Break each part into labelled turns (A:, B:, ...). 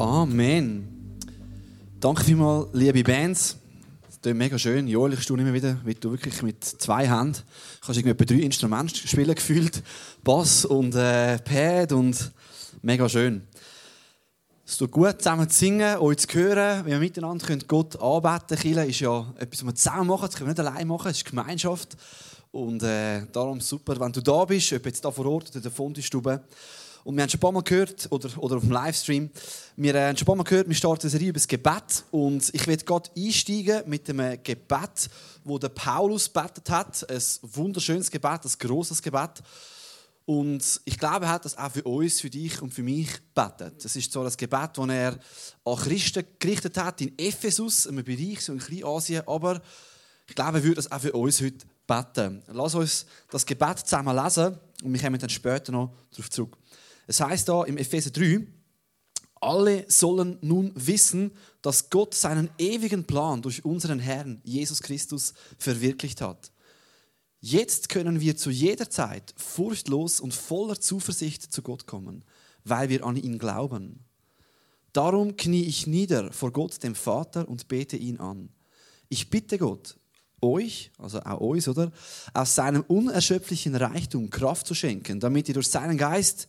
A: Amen. Danke vielmals, liebe Bands. Das ist mega schön. Joel, ich staune immer wieder, wie du wirklich mit zwei Händen kannst irgendwie etwa drei Instrumente spielen gefühlt. Bass und äh, Pad und mega schön. Es tut gut, zusammen zu singen, euch zu hören, wie wir miteinander können Gott anbeten können. ist ja etwas, was wir zusammen machen, das können wir nicht allein machen, es ist Gemeinschaft. Und äh, darum super, wenn du da bist, ob jetzt da vor Ort oder in der Fundistube. Und wir haben schon ein paar Mal gehört, oder, oder auf dem Livestream, wir haben schon ein paar Mal gehört, wir starten eine Serie über das Gebet. Und ich werde gerade einsteigen mit einem Gebet, wo der Paulus betet hat. Ein wunderschönes Gebet, ein grosses Gebet. Und ich glaube, er hat das auch für uns, für dich und für mich betet. Das ist so das Gebet, das er an Christen gerichtet hat, in Ephesus, einem Bereich, so in Kleinasien. Aber ich glaube, er würde das auch für uns heute beten. Lass uns das Gebet zusammen lesen und wir kommen dann später noch darauf zurück. Es heißt da im Epheser 3, alle sollen nun wissen, dass Gott seinen ewigen Plan durch unseren Herrn Jesus Christus verwirklicht hat. Jetzt können wir zu jeder Zeit furchtlos und voller Zuversicht zu Gott kommen, weil wir an ihn glauben. Darum knie ich nieder vor Gott, dem Vater, und bete ihn an. Ich bitte Gott, euch, also auch uns, oder, aus seinem unerschöpflichen Reichtum Kraft zu schenken, damit ihr durch seinen Geist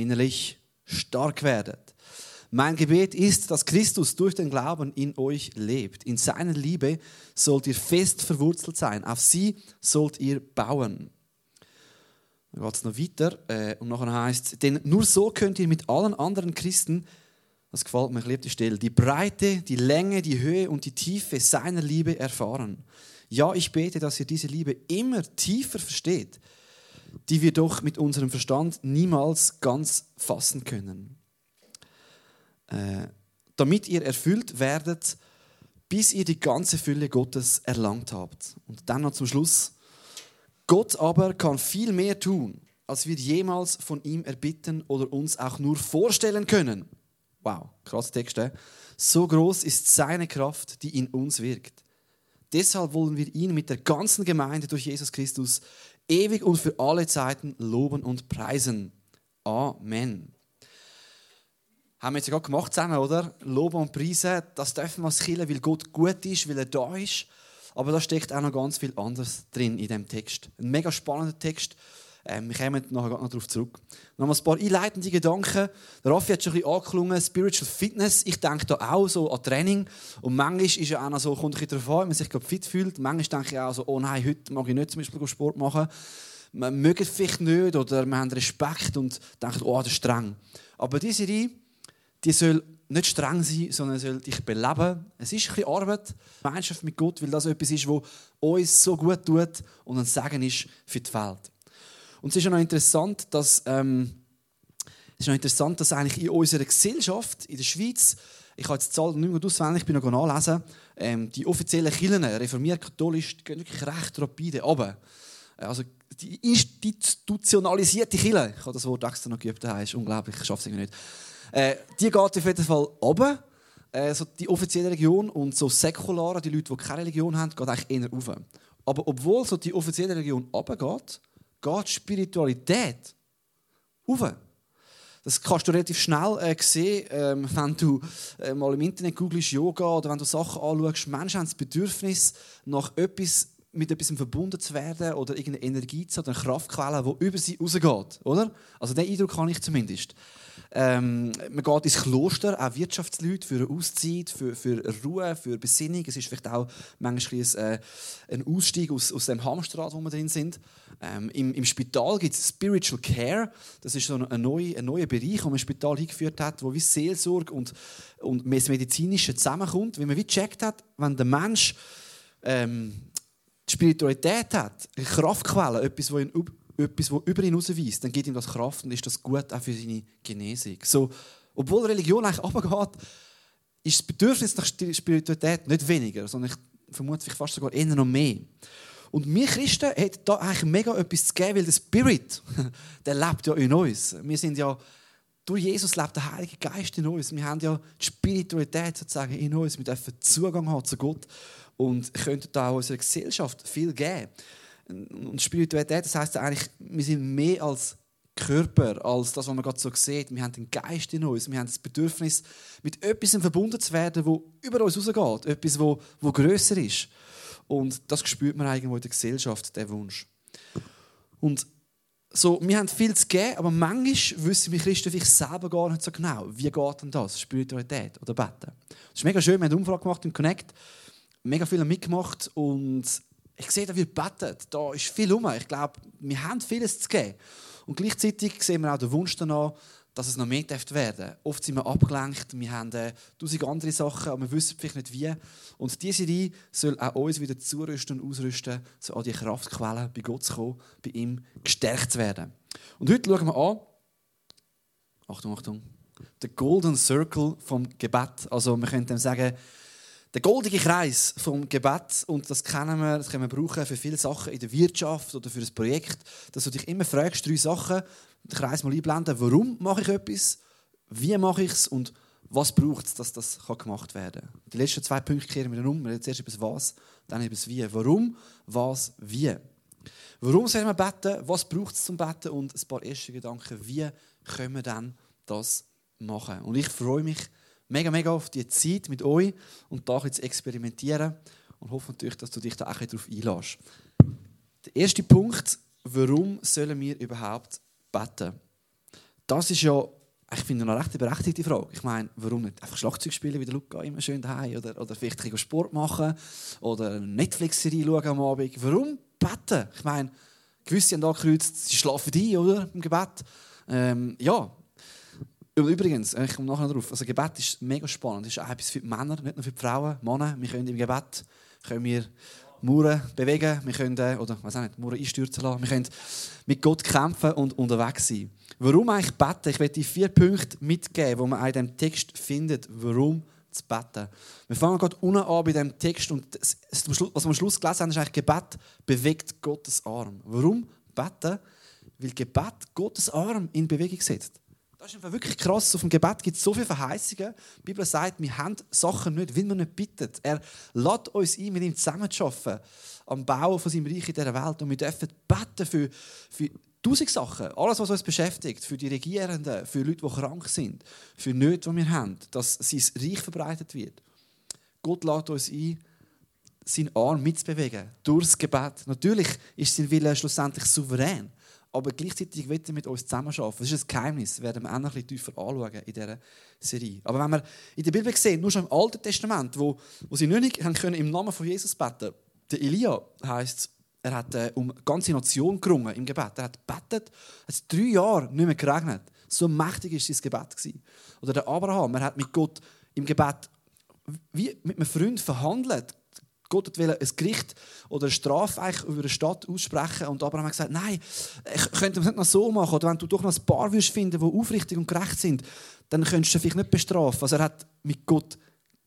A: innerlich stark werdet. Mein Gebet ist, dass Christus durch den Glauben in euch lebt. In seiner Liebe sollt ihr fest verwurzelt sein. Auf sie sollt ihr bauen. Dann geht es noch weiter äh, und nachher heißt es, denn nur so könnt ihr mit allen anderen Christen, das gefällt mir, ich liebe die Stelle, die Breite, die Länge, die Höhe und die Tiefe seiner Liebe erfahren. Ja, ich bete, dass ihr diese Liebe immer tiefer versteht die wir doch mit unserem Verstand niemals ganz fassen können. Äh, damit ihr erfüllt werdet, bis ihr die ganze Fülle Gottes erlangt habt. Und dann noch zum Schluss. Gott aber kann viel mehr tun, als wir jemals von ihm erbitten oder uns auch nur vorstellen können. Wow, krasser Text. Eh? So groß ist seine Kraft, die in uns wirkt. Deshalb wollen wir ihn mit der ganzen Gemeinde durch Jesus Christus ewig und für alle Zeiten loben und preisen. Amen. Haben wir jetzt ja gerade gemacht zusammen, oder? Loben und preisen, das dürfen wir Kirche, weil Gott gut ist, weil er da ist. Aber da steckt auch noch ganz viel anderes drin in dem Text. Ein mega spannender Text. Ähm, wir kommen nachher noch darauf zurück. Noch ein paar einleitende Gedanken. Der Raffi hat schon ein bisschen angeklungen, Spiritual Fitness. Ich denke da auch so an Training. Und manchmal ist ja noch so, kommt ein an, wenn man sich fit fühlt. Manchmal denke ich auch so, oh nein, heute mag ich nicht zum Beispiel Sport machen. Man mögen vielleicht nicht oder man hat Respekt und denkt, oh, das ist streng. Aber diese Reihe, die soll nicht streng sein, sondern soll dich beleben. Es ist ein bisschen Arbeit, Gemeinschaft mit Gott, weil das etwas ist, was uns so gut tut und ein Segen ist für die Welt. Und es ist ja noch interessant, dass, ähm, es ist noch interessant, dass eigentlich in unserer Gesellschaft, in der Schweiz, ich habe jetzt die Zahlen nicht mehr auswendig, ich bin noch nachlesen, ähm, die offiziellen Kirchen, reformiert, katholisch, gehen wirklich recht rapide runter. Also die institutionalisierte Kirche, ich habe das Wort extra noch geübt, das ist unglaublich, ich schaffe es nicht. Äh, die geht auf jeden Fall runter, äh, so die offizielle Religion, und so säkulare, die Leute, die keine Religion haben, geht eigentlich eher rauf. Aber obwohl so die offizielle Religion runtergeht, geht Spiritualität auf. Das kannst du relativ schnell äh, sehen, ähm, wenn du äh, mal im Internet googelst Yoga oder wenn du Sachen anschaust. Menschen haben das Bedürfnis nach etwas mit etwas verbunden zu werden oder irgendeine Energie zu haben, eine Kraftquelle, die über sie rausgeht. Oder? Also den Eindruck habe ich zumindest. Ähm, man geht ins Kloster, auch Wirtschaftsleute, für eine Auszeit, für, für Ruhe, für Besinnung. Es ist vielleicht auch manchmal ein, äh, ein Ausstieg aus, aus dem Hamsterrad, wo wir drin sind. Ähm, im, Im Spital gibt es Spiritual Care. Das ist so ein, neuer, ein neuer Bereich, den man im Spital eingeführt hat, wo wie Seelsorge und, und das Medizinische zusammenkommt. Wie man wie gecheckt hat, wenn der Mensch ähm, die Spiritualität hat, eine Kraftquelle, etwas, was ihn, etwas, was über ihn hinausweist, dann gibt ihm das Kraft und ist das gut auch für seine Genesung. So, obwohl Religion eigentlich runtergeht, ist das Bedürfnis nach Spiritualität nicht weniger, sondern ich vermute fast sogar eher noch mehr. Und wir Christen haben da eigentlich mega etwas zu geben, weil der Spirit, der lebt ja in uns. Wir sind ja, durch Jesus lebt der Heilige Geist in uns. Wir haben ja die Spiritualität sozusagen in uns. Wir dürfen Zugang haben zu Gott und könnten da auch unserer Gesellschaft viel geben. Und Spiritualität, das heißt eigentlich, wir sind mehr als Körper, als das, was man gerade so sieht. Wir haben den Geist in uns. Wir haben das Bedürfnis, mit etwas verbunden zu werden, wo über uns rausgeht. Etwas, wo, wo grösser ist. Und das spürt man irgendwo in der Gesellschaft, der Wunsch. Und so, wir haben viel zu geben, aber manchmal wissen wir Christen vielleicht selber gar nicht so genau, wie geht denn das, Spiritualität oder Beten. Das ist mega schön, wir haben eine Umfrage gemacht im Connect, mega viele mitgemacht und ich sehe, da wird betet, da ist viel rum. Ich glaube, wir haben vieles zu geben. Und gleichzeitig sehen wir auch den Wunsch danach, dass es noch mehr werden darf. Oft sind wir abgelenkt, wir haben äh, tausend andere Sachen, aber wir wissen vielleicht nicht wie. Und diese Serie soll auch uns wieder zurüsten und ausrüsten, so an die Kraftquellen bei Gott zu kommen, bei ihm gestärkt zu werden. Und heute schauen wir an, Achtung, Achtung, den Golden Circle vom Gebet. Also wir könnten sagen, der goldige Kreis vom Gebet, und das kennen wir, das können wir brauchen für viele Sachen in der Wirtschaft oder für ein Projekt, dass du dich immer fragst, drei Sachen, den Kreis mal einblenden, warum mache ich etwas, wie mache ich es und was braucht es, dass das gemacht werden kann. Die letzten zwei Punkte kehren wir um. Wir reden zuerst über das Was, dann über das Wie. Warum, was, wie. Warum sollen wir beten, was braucht es zum Beten und ein paar erste Gedanken, wie können wir dann das machen. Und ich freue mich mega, mega auf die Zeit mit euch und da zu experimentieren und hoffe natürlich, dass du dich da auch darauf einlässt. Der erste Punkt, warum sollen wir überhaupt beten? Das ist ja, ich finde, eine recht berechtigte Frage. Ich meine, warum nicht einfach Schlagzeug spielen wie der Luca immer schön daheim oder, oder vielleicht Sport machen oder eine Netflix-Serie schauen am Abend. Warum beten? Ich meine, gewisse haben da gekreuzt, sie schlafen ein, oder? Im Gebet. Ähm, ja, Übrigens, ich komme nachher darauf, also Gebet ist mega spannend. Es ist auch etwas für die Männer, nicht nur für die Frauen. Männer, wir können im Gebet können wir Mauern bewegen, wir können, äh, oder was auch nicht, Mauern einstürzen lassen. Wir können mit Gott kämpfen und unterwegs sein. Warum eigentlich beten? Ich werde die vier Punkte mitgeben, die man in diesem Text findet, warum zu beten. Wir fangen gerade unten an bei diesem Text und das, was wir am Schluss gelesen haben, ist eigentlich Gebet bewegt Gottes Arm. Warum beten? Weil Gebet Gottes Arm in Bewegung setzt. Das ist wirklich krass. Auf dem Gebet gibt es so viele Verheißungen. Die Bibel sagt, wir haben Sachen nicht, weil wir nicht bitten. Er lädt uns ein, mit ihm zusammenzuarbeiten am Bau von seinem Reich in dieser Welt. Und wir dürfen beten für, für tausend Sachen. Alles, was uns beschäftigt. Für die Regierenden, für Leute, die krank sind, für Nöte, die wir haben, dass sein Reich verbreitet wird. Gott lädt uns ein, seinen Arm mitzubewegen. Durchs Gebet. Natürlich ist sein Wille schlussendlich souverän aber gleichzeitig wollen wir mit uns zusammenarbeiten. Das ist ein Geheimnis, werden wir auch noch ein bisschen tiefer anschauen in dieser Serie. Aber wenn wir in der Bibel sehen, nur schon im Alten Testament, wo, wo sie nicht haben können, im Namen von Jesus beten der Elia heisst er hat äh, um ganze Nation gerungen im Gebet. Er hat gebetet, es drei Jahre nicht mehr geregnet. So mächtig war sein Gebet. Oder der Abraham, er hat mit Gott im Gebet wie mit einem Freund verhandelt. Gott wollte ein Gericht oder eine Strafe über eine Stadt aussprechen und Abraham hat gesagt, nein, ich könnte es nicht noch so machen. Oder wenn du doch noch ein paar würdest finden, die aufrichtig und gerecht sind, dann könntest du vielleicht nicht bestrafen. Also er hat mit Gott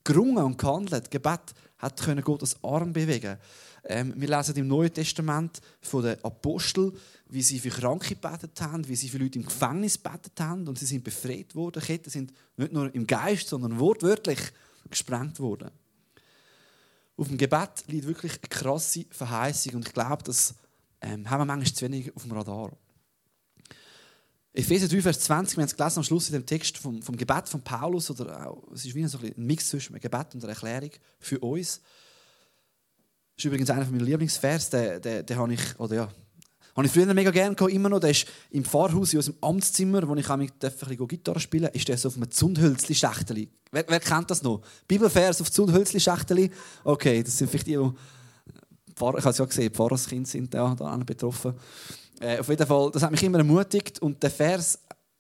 A: gerungen und gehandelt. Gebet hat können Gottes Arm bewegen. Ähm, wir lesen im Neuen Testament von den Aposteln, wie sie für Kranke gebetet haben, wie sie für Leute im Gefängnis gebetet haben und sie sind befreit worden. Ketten sind nicht nur im Geist, sondern wortwörtlich gesprengt worden auf dem Gebet liegt wirklich eine krasse Verheißung und ich glaube, das ähm, haben wir manchmal zu wenig auf dem Radar. Epheser 3, Vers 20, wir haben es gelesen am Schluss in dem Text vom, vom Gebet von Paulus, oder auch, es ist wie so ein, Mix zwischen einem Gebet und einer Erklärung für uns. Das ist übrigens einer meiner Lieblingsvers, den, den, den habe ich, oder ja, habe ich früher mega gerne gehabt, immer noch. Der ist im Pfarrhaus in unserem Amtszimmer, wo ich ein bisschen Gitarre spielen ist der so auf einem Zundhölzli-Schächteli. Wer, wer, kennt das noch? Bibelvers auf Zundhölzli-Schächteli? Okay, das sind vielleicht die, die Pfarrer, ich habe es ja gesehen, Pfarrerskind sind da, da betroffen. Äh, auf jeden Fall, das hat mich immer ermutigt und der Vers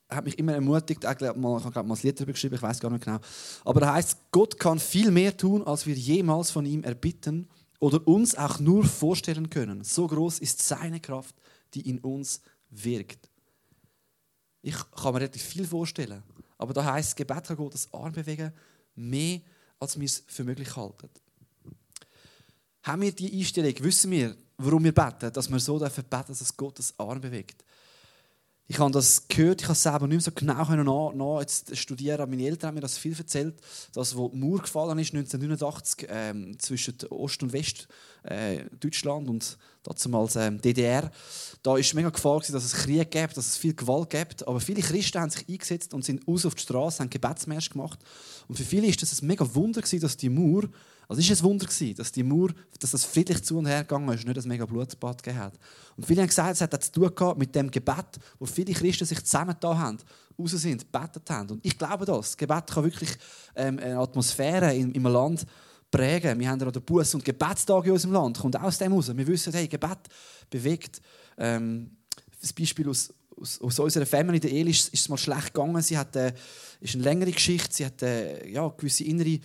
A: hat mich immer ermutigt. Ich habe mal, ich mal ein Lied darüber geschrieben, ich weiß gar nicht genau. Aber da heißt, Gott kann viel mehr tun, als wir jemals von ihm erbitten oder uns auch nur vorstellen können. So groß ist seine Kraft, die in uns wirkt. Ich kann mir relativ viel vorstellen, aber da heißt Gebet kann Gottes Arm bewegen, mehr als wir es für möglich halten. Haben wir die Einstellung, wissen wir, warum wir beten, dass wir so beten dürfen, dass Gottes Arm bewegt. Ich habe das gehört, ich habe es selber nicht mehr so genau nach, nach jetzt studieren. Meine Eltern haben mir das viel erzählt, dass wo die Mauer gefallen ist 1989 ähm, zwischen Ost und West äh, und damals ähm, DDR. Da war mega Gefahr, dass es Krieg gibt, dass es viel Gewalt gibt. Aber viele Christen haben sich eingesetzt und sind raus auf die Straße, haben Gebetsmärsche gemacht. Und für viele ist das ein mega Wunder, dass die Mauer also es war ein Wunder, dass die Mauer, dass das friedlich zu und her gegangen ist, nicht ein mega Blutbad gegeben hat. Und viele haben gesagt, es hat zu tun mit dem Gebet, wo viele Christen sich zusammengetan haben, raus sind, gebetet haben. Und ich glaube das. Das Gebet kann wirklich ähm, eine Atmosphäre in, in einem Land prägen. Wir haben ja den Buß- und Gebetstag in unserem Land. Kommt aus dem raus. Wir wissen, hey, Gebet bewegt. Ähm, das Beispiel aus, aus, aus unserer Family, der Eli, ist, ist es mal schlecht gegangen. Sie hat, äh, ist eine längere Geschichte. Sie hat äh, ja, gewisse innere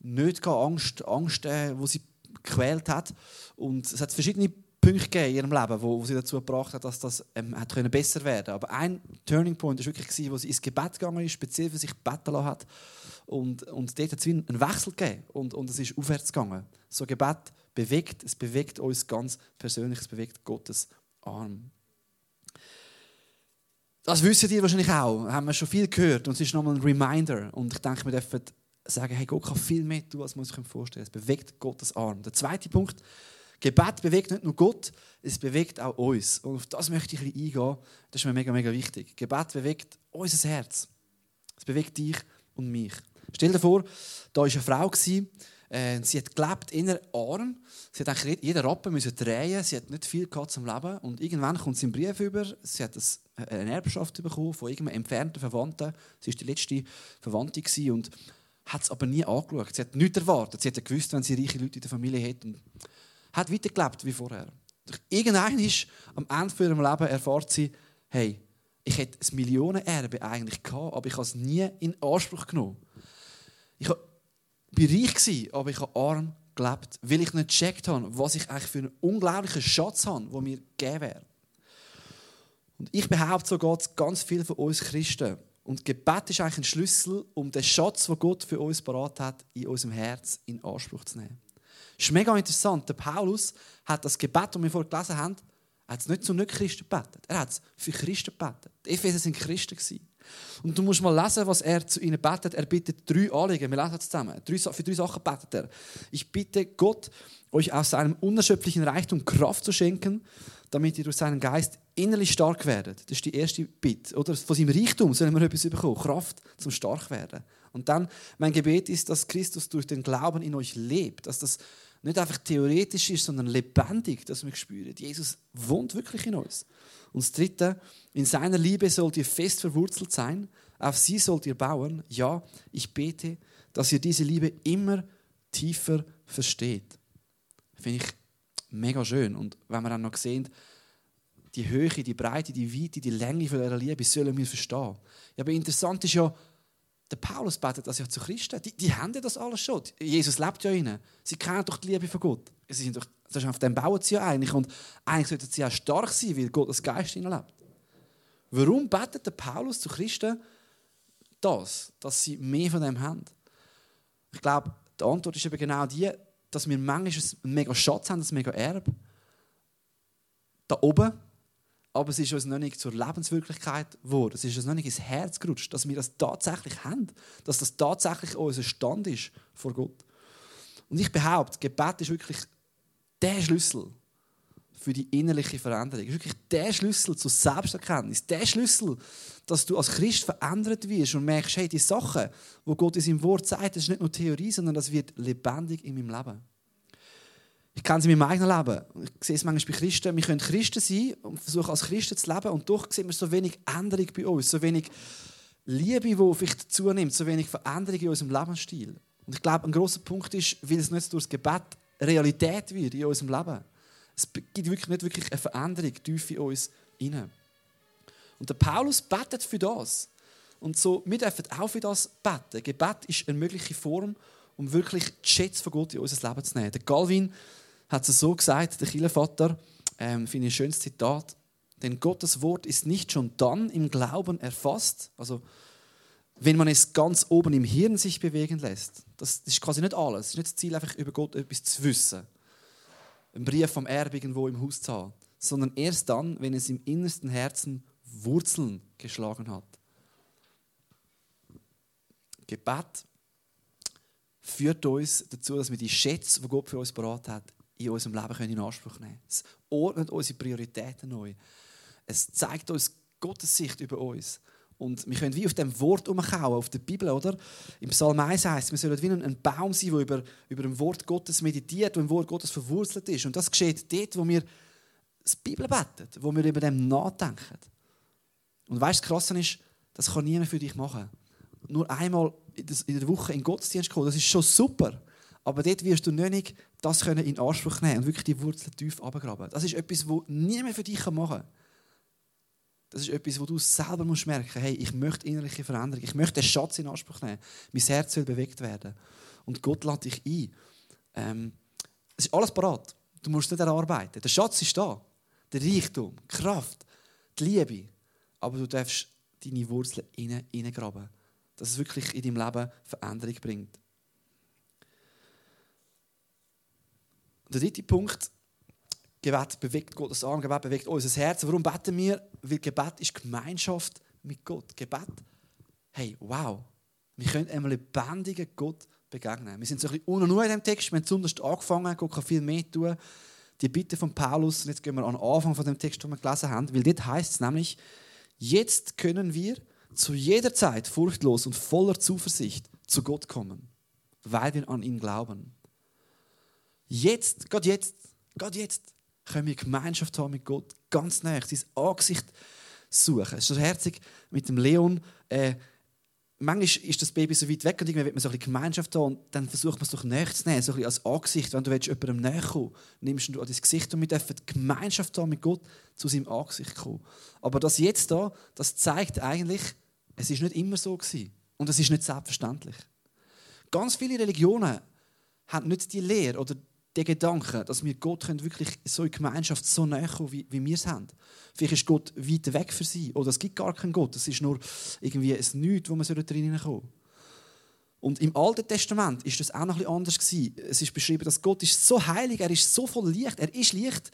A: Nöte gehabt, Angst, Angst äh, wo sie gequält hat. Und es hat verschiedene Punkte in ihrem Leben, wo, wo sie dazu gebracht hat, dass das ähm, hat können besser werden Aber ein Turning Point war wirklich, wo sie ins Gebet gegangen ist, speziell für sich beten hat. Und, und dort hat es einen Wechsel gegeben und, und es ist aufwärts gegangen. So Gebet bewegt, es bewegt uns ganz persönlich, es bewegt Gottes Arm. Das wissen ihr wahrscheinlich auch, haben wir schon viel gehört und es ist nochmal ein Reminder. Und ich denke, wir dürfen sagen, hey, Gott kann viel mehr tun, als man sich vorstellen kann. Es bewegt Gottes Arm. Der zweite Punkt, Gebet bewegt nicht nur Gott, es bewegt auch uns. Und auf das möchte ich ein bisschen eingehen. Das ist mir mega, mega wichtig. Gebet bewegt unser Herz. Es bewegt dich und mich. Stell dir vor, da war eine Frau, äh, sie hat gelebt in einer Arm. Sie hat eigentlich jeden Rappen müssen drehen. Sie hat nicht viel gehabt zum Leben. Und irgendwann kommt sie einen Brief über. Sie hat eine Erbschaft bekommen von irgendeinem entfernten Verwandten. Sie war die letzte Verwandte und hat es aber nie angeschaut. Sie hat nichts erwartet. Sie hat gewusst, wenn sie reiche Leute in der Familie hätte. Und hat weitergelebt wie vorher. Irgendein ist am Ende von ihrem Leben erfahrt sie, hey, ich hätte ein Millionenerbe eigentlich gehabt, aber ich habe es nie in Anspruch genommen. Ich war reich, aber ich habe arm gelebt, weil ich nicht gecheckt habe, was ich eigentlich für einen unglaublichen Schatz habe, der mir gegeben wäre. Und ich behaupte, so geht es ganz viel von uns Christen. Und Gebet ist eigentlich ein Schlüssel, um den Schatz, den Gott für uns parat hat, in unserem Herz in Anspruch zu nehmen. Das ist mega interessant. Der Paulus hat das Gebet, das wir vorhin gelesen haben, hat es nicht zu Nicht-Christen gebetet. Er hat es für Christen gebetet. Die Epheser waren Christen. Und du musst mal lesen, was er zu ihnen betet. Er bittet drei Anliegen. Wir lesen es zusammen. Für drei Sachen betet er. Ich bitte Gott, euch aus seinem unerschöpflichen Reichtum Kraft zu schenken, damit ihr durch seinen Geist innerlich stark werdet. Das ist die erste Bitte. Oder von seinem Reichtum sollen wir etwas bekommen. Kraft zum stark werden. Und dann, mein Gebet ist, dass Christus durch den Glauben in euch lebt. Dass das nicht einfach theoretisch ist, sondern lebendig, dass wir spüren. Jesus wohnt wirklich in uns. Und das Dritte, in seiner Liebe sollt ihr fest verwurzelt sein. Auf sie sollt ihr bauen. Ja, ich bete, dass ihr diese Liebe immer tiefer versteht. Finde ich mega schön. Und wenn wir dann noch sehen, die Höhe, die Breite, die Weite, die Länge von dieser Liebe sollen wir verstehen. Aber interessant ist ja, der Paulus betet das ja zu Christen. Die, die haben ja das alles schon. Jesus lebt ja ihnen. Sie kennen doch die Liebe von Gott. Sie sind doch, das ist auf dem bauen sie ja eigentlich. Und eigentlich sollten sie auch stark sein, weil Gott das Geist ihnen lebt. Warum betet der Paulus zu Christen das, dass sie mehr von dem haben? Ich glaube, die Antwort ist eben genau die, dass wir manchmal einen mega Schatz haben, ein mega Erbe. Da oben aber es ist uns noch nicht zur Lebenswirklichkeit geworden. Es ist uns noch nicht ins Herz gerutscht, dass wir das tatsächlich haben, dass das tatsächlich unser Stand ist vor Gott. Und ich behaupte, Gebet ist wirklich der Schlüssel für die innerliche Veränderung. Es ist wirklich der Schlüssel zur Selbsterkenntnis, der Schlüssel, dass du als Christ verändert wirst und merkst, hey, die Sachen, wo Gott in seinem Wort sagt, das ist nicht nur Theorie, sondern das wird lebendig in meinem Leben. Ich kenne sie in meinem eigenen Leben. Ich sehe es manchmal bei Christen. Wir können Christen sein und versuchen als Christen zu leben und doch sehen wir so wenig Änderung bei uns, so wenig Liebe, die vielleicht zunimmt, so wenig Veränderung in unserem Lebensstil. Und ich glaube, ein großer Punkt ist, weil es nicht durch das Gebet Realität wird in unserem Leben. Es gibt wirklich nicht wirklich eine Veränderung tief in uns hinein. Und der Paulus betet für das. Und so, wir dürfen auch für das beten. Gebet ist eine mögliche Form, um wirklich die Schätze von Gott in unser Leben zu nehmen. Der Galvin hat es so gesagt, der Kirchenvater, ähm, finde ich ein schönes Zitat, denn Gottes Wort ist nicht schon dann im Glauben erfasst, also wenn man es ganz oben im Hirn sich bewegen lässt. Das, das ist quasi nicht alles. Es ist nicht das Ziel, einfach über Gott etwas zu wissen. Ein Brief vom Erbe irgendwo im Haus zu haben. Sondern erst dann, wenn es im innersten Herzen Wurzeln geschlagen hat. Gebet führt uns dazu, dass wir die Schätze, die Gott für uns beraten hat, in unserem Leben in Anspruch nehmen können. Es ordnet unsere Prioritäten neu. Es zeigt uns Gottes Sicht über uns. Und wir können wie auf dem Wort umkauen, auf der Bibel, oder? Im Psalm 1 heißt wir sollen wie ein Baum sein, der über, über dem Wort Gottes meditiert, der im Wort Gottes verwurzelt ist. Und das geschieht dort, wo wir das Bibel beten, wo wir über dem nachdenken. Und weißt du, das Krasse ist, das kann niemand für dich machen. Nur einmal in der Woche in den Gottesdienst kommen, das ist schon super. Aber dort wirst du nicht das können in Anspruch nehmen und wirklich die Wurzeln tief abgraben. Das ist etwas, was niemand für dich machen kann. Das ist etwas, wo du selber musst merken hey, ich möchte innerliche Veränderung, ich möchte den Schatz in Anspruch nehmen. Mein Herz soll bewegt werden. Und Gott lädt dich ein. Ähm, es ist alles parat. Du musst nicht erarbeiten. Der Schatz ist da. Der Reichtum, die Kraft, die Liebe. Aber du darfst deine Wurzeln hineingraben. Dass es wirklich in deinem Leben Veränderung bringt. Der dritte Punkt Gebet bewegt Gottes Arm, Gebet bewegt unser Herz. Warum beten wir? Weil Gebet ist Gemeinschaft mit Gott. Gebet, hey, wow, wir können einem lebendigen Gott begegnen. Wir sind so ein bisschen unten in diesem Text, wir haben zuerst angefangen, Gott kann viel mehr tun. Die Bitte von Paulus, und jetzt gehen wir an den Anfang von dem Text, den wir gelesen haben, weil dort heißt es nämlich, jetzt können wir zu jeder Zeit furchtlos und voller Zuversicht zu Gott kommen, weil wir an ihn glauben. Jetzt, Gott jetzt, Gott jetzt können wir Gemeinschaft haben mit Gott, ganz nah, sein Angesicht suchen. Es ist so herzig mit dem Leon. Äh, manchmal ist das Baby so weit weg und irgendwie will man so ein bisschen Gemeinschaft haben und dann versucht man es doch näher zu nehmen, so ein bisschen als Angesicht. Wenn du willst, jemandem näher kommen nimmst du an dein Gesicht und wir dürfen Gemeinschaft haben mit Gott zu seinem Angesicht kommen. Aber das jetzt da, das zeigt eigentlich, es ist nicht immer so gewesen. Und es ist nicht selbstverständlich. Ganz viele Religionen haben nicht die Lehre oder der Gedanke, dass wir Gott können wirklich so in Gemeinschaft so näher kommen, wie, wie wir es haben. Vielleicht ist Gott weit weg für sie oder es gibt gar keinen Gott. Es ist nur irgendwie ein Nichts, wo man drinnen kommen Und im Alten Testament ist das auch noch ein anders gewesen. Es ist beschrieben, dass Gott ist so heilig, er ist so voll Licht, er ist Licht.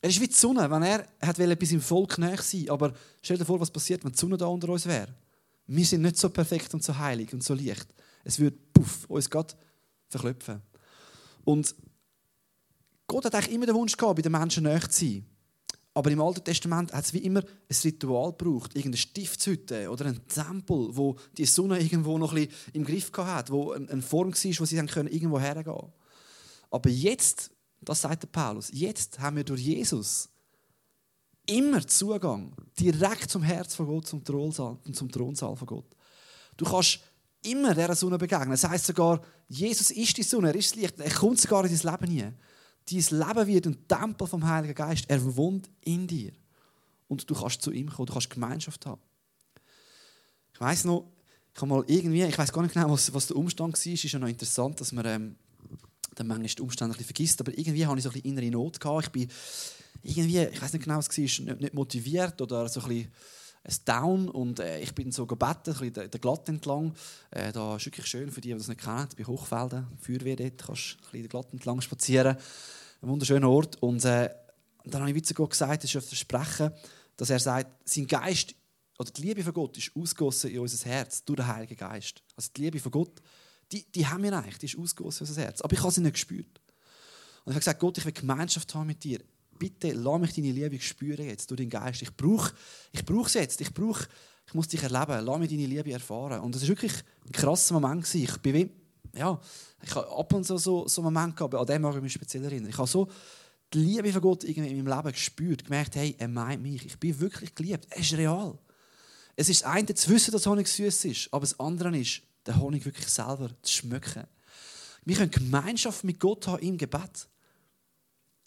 A: Er ist wie die Sonne, wenn er hat bis im Volk näher sein. Aber stell dir vor, was passiert, wenn die Sonne da unter uns wäre. Wir sind nicht so perfekt und so heilig und so licht. Es würde puff, uns Gott verklopfen. Und Gott hat eigentlich immer den Wunsch gehabt, bei den Menschen näher zu sein. Aber im Alten Testament hat es wie immer ein Ritual gebraucht, irgendeine Stiftshütte oder ein Tempel, wo die Sonne irgendwo noch ein bisschen im Griff hatte, wo eine Form war, wo sie dann irgendwo hergehen können. Aber jetzt, das sagt der Paulus, jetzt haben wir durch Jesus immer Zugang direkt zum Herz von Gott, zum Thronsaal, zum Thronsaal von Gott. Du kannst immer dieser Sonne begegnen. Das heißt sogar, Jesus ist die Sonne, er ist das Licht, er kommt sogar in dein Leben hinein. Dein Leben wird ein Tempel vom Heiligen Geist. Er wohnt in dir. Und du kannst zu ihm kommen, du kannst Gemeinschaft haben. Ich weiß noch, ich habe mal irgendwie, ich weiß gar nicht genau, was, was der Umstand war. Es ist ja noch interessant, dass man ähm, dann manchmal die Umstände ein bisschen vergisst. Aber irgendwie hatte ich so ein bisschen innere Not. Gehabt. Ich bin irgendwie, ich weiß nicht genau, was es war, nicht, nicht motiviert oder so ein bisschen Down und äh, ich bin so gebeten, ein den, den Glatt entlang. Äh, da ist wirklich schön für die, die das nicht kennen, bei Hochfelden, Feuerwehr dort, kannst du ein den Glatt entlang spazieren. Ein wunderschöner Ort. Und äh, dann habe ich zu gesagt, das ist ein Versprechen, dass er sagt, sein Geist oder die Liebe von Gott ist ausgossen in unser Herz durch den Heiligen Geist. Also die Liebe von Gott, die, die haben wir eigentlich, die ist ausgossen in unser Herz. Aber ich habe sie nicht gespürt. Und ich habe gesagt, Gott, ich will Gemeinschaft haben mit dir bitte lass mich deine Liebe spüren jetzt durch den Geist. Ich brauche ich es jetzt. Ich brauche, ich muss dich erleben. Lass mich deine Liebe erfahren. Und das war wirklich ein krasser Moment. Ich bin ja, ich habe ab und zu so, so einen Moment gehabt, an dem mag ich mich speziell erinnern. Ich habe so die Liebe von Gott irgendwie in meinem Leben gespürt, gemerkt, hey, er meint mich. Ich bin wirklich geliebt. Er ist real. Es ist das eine zu wissen, dass Honig süß ist, aber das andere ist, den Honig wirklich selber zu schmecken. Wir können Gemeinschaft mit Gott haben im Gebet.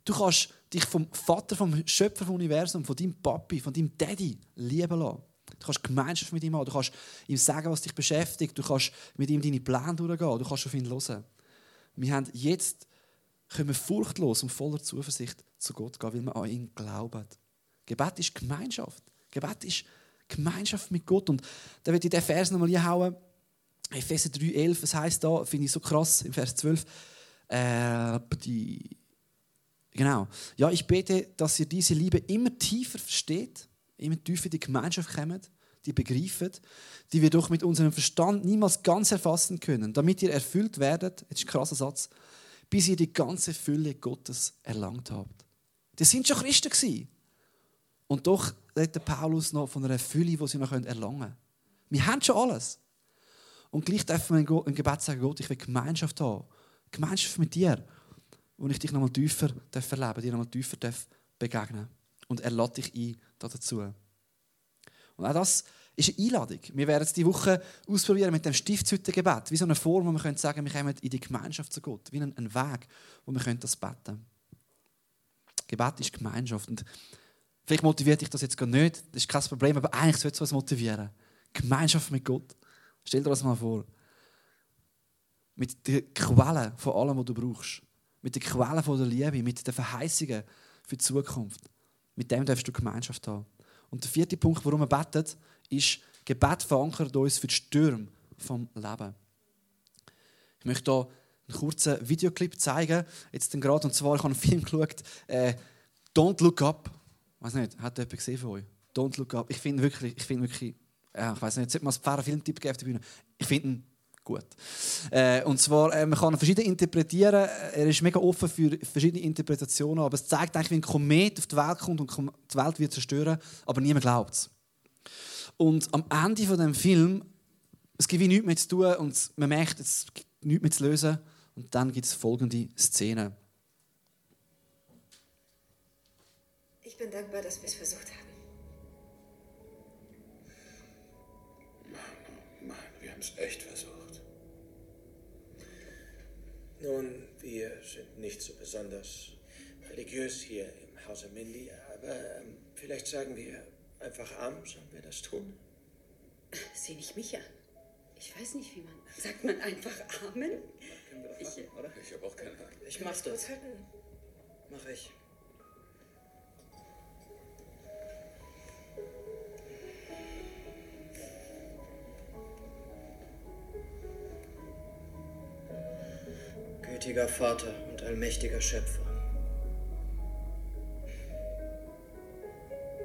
A: Du kannst dich vom Vater, vom Schöpfer vom Universum, von deinem Papi, von deinem Daddy lieben lassen. Du kannst Gemeinschaft mit ihm haben. Du kannst ihm sagen, was dich beschäftigt. Du kannst mit ihm deine Pläne durchgehen. Du kannst auf ihn hören. Wir haben jetzt können wir furchtlos und voller Zuversicht zu Gott gehen, weil wir an ihn glauben. Gebet ist Gemeinschaft. Gebet ist Gemeinschaft mit Gott. Und da wird ich den Vers nochmal einhauen. Epheser 3,11, es heißt da, finde ich so krass, im Vers 12, äh, die Genau. Ja, ich bete, dass ihr diese Liebe immer tiefer versteht, immer tiefer in die Gemeinschaft kommt, die begreift, die wir doch mit unserem Verstand niemals ganz erfassen können, damit ihr erfüllt werdet, jetzt ist ein krasser Satz, bis ihr die ganze Fülle Gottes erlangt habt. Die sind schon Christen gewesen. Und doch redet Paulus noch von einer Fülle, die sie noch erlangen können. Wir haben schon alles. Und gleich dürfen wir im Gebet sagen, Gott, ich will Gemeinschaft haben. Gemeinschaft mit dir. Wo ich dich noch mal tiefer erleben dir noch mal tiefer begegnen Und er lädt dich ein dazu. Und auch das ist eine Einladung. Wir werden es diese Woche ausprobieren mit dem Stiftshüttengebet. Wie so eine Form, wo wir können sagen wir kommen in die Gemeinschaft zu Gott. Wie ein, Weg, wo wir das beten können. Gebet ist Gemeinschaft. Und vielleicht motiviert dich das jetzt gar nicht. Das ist kein Problem, aber eigentlich sollte es was motivieren. Gemeinschaft mit Gott. Stell dir das mal vor. Mit den Quellen von allem, was du brauchst. Mit den Quellen der Liebe, mit den Verheißungen für die Zukunft. Mit dem darfst du Gemeinschaft haben. Und der vierte Punkt, warum wir beten, ist, Gebet verankert uns für die Stürme vom Leben. Ich möchte hier einen kurzen Videoclip zeigen. Jetzt gerade, und zwar, ich habe einen Film geschaut, äh, Don't Look Up. Ich weiß nicht, hat jemand gesehen von euch? Don't Look Up. Ich finde wirklich, ich finde wirklich, ja, ich weiß nicht, sollte man als Pfarrer Filmtipp geben auf der Bühne. Ich finde ihn gut. Äh, und zwar, äh, man kann ihn verschieden interpretieren. Er ist mega offen für verschiedene Interpretationen, aber es zeigt eigentlich, wie ein Komet auf die Welt kommt und die Welt wird zerstören, aber niemand glaubt es. Und am Ende von dem Film, es gibt wie nichts mehr zu tun und man merkt, es gibt nichts mehr zu lösen. Und dann gibt es folgende Szene.
B: Ich bin dankbar, dass wir es versucht haben.
C: Mann, Mann, wir haben es echt versucht. Nun, wir sind nicht so besonders religiös hier im Hause Mindy, aber ähm, vielleicht sagen wir einfach Amen, sollen wir das tun?
B: Sieh nicht mich an. Ich weiß nicht, wie man. Sagt man einfach Amen?
C: Ich, oder? ich habe auch keine Ahnung. Ich mach das. Mach ich. Gütiger Vater und allmächtiger Schöpfer.